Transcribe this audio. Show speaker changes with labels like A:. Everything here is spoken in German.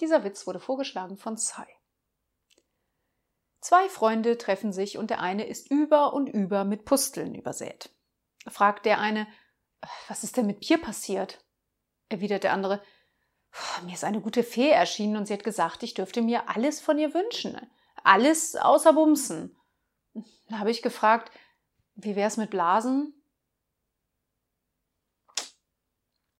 A: Dieser Witz wurde vorgeschlagen von Sai. Zwei Freunde treffen sich und der eine ist über und über mit Pusteln übersät. Fragt der eine, was ist denn mit Bier passiert? Erwidert der andere, mir ist eine gute Fee erschienen und sie hat gesagt, ich dürfte mir alles von ihr wünschen. Alles außer Bumsen. Da habe ich gefragt, wie wär's mit Blasen?